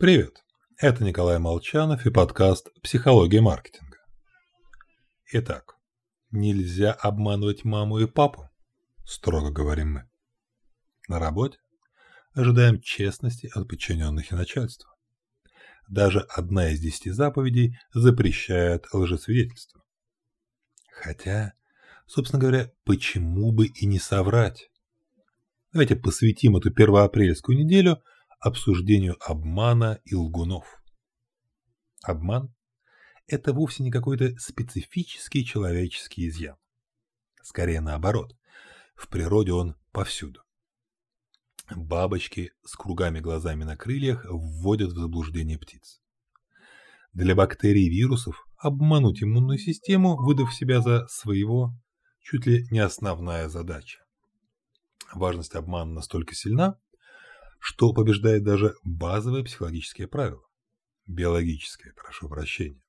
Привет, это Николай Молчанов и подкаст «Психология маркетинга». Итак, нельзя обманывать маму и папу, строго говорим мы. На работе ожидаем честности от подчиненных и начальства. Даже одна из десяти заповедей запрещает лжесвидетельство. Хотя, собственно говоря, почему бы и не соврать? Давайте посвятим эту первоапрельскую неделю – обсуждению обмана и лгунов. Обман – это вовсе не какой-то специфический человеческий изъян. Скорее наоборот, в природе он повсюду. Бабочки с кругами глазами на крыльях вводят в заблуждение птиц. Для бактерий и вирусов обмануть иммунную систему, выдав себя за своего, чуть ли не основная задача. Важность обмана настолько сильна, что побеждает даже базовые психологические правила. Биологическое, прошу прощения.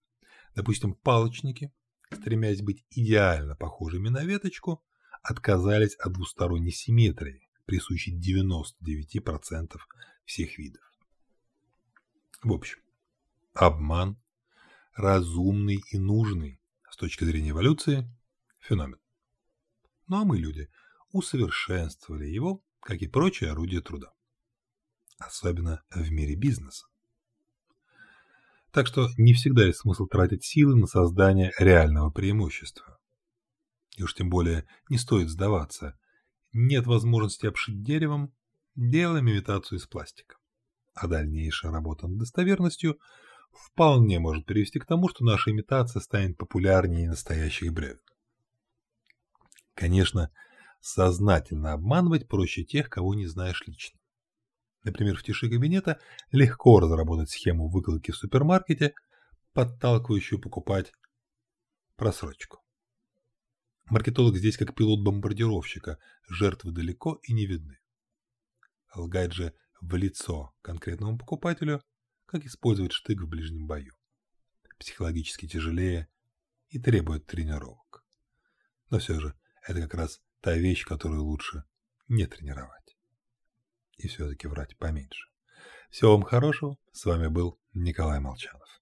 Допустим, палочники, стремясь быть идеально похожими на веточку, отказались от двусторонней симметрии, присущей 99% всех видов. В общем, обман, разумный и нужный с точки зрения эволюции, феномен. Ну а мы, люди, усовершенствовали его, как и прочие орудия труда особенно в мире бизнеса. Так что не всегда есть смысл тратить силы на создание реального преимущества. И уж тем более не стоит сдаваться. Нет возможности обшить деревом, делаем имитацию из пластика. А дальнейшая работа над достоверностью вполне может привести к тому, что наша имитация станет популярнее настоящих бревен. Конечно, сознательно обманывать проще тех, кого не знаешь лично. Например, в тиши кабинета легко разработать схему выкладки в супермаркете, подталкивающую покупать просрочку. Маркетолог здесь как пилот бомбардировщика, жертвы далеко и не видны. Лгать же в лицо конкретному покупателю, как использовать штык в ближнем бою. Психологически тяжелее и требует тренировок. Но все же это как раз та вещь, которую лучше не тренировать и все-таки врать поменьше. Всего вам хорошего. С вами был Николай Молчанов.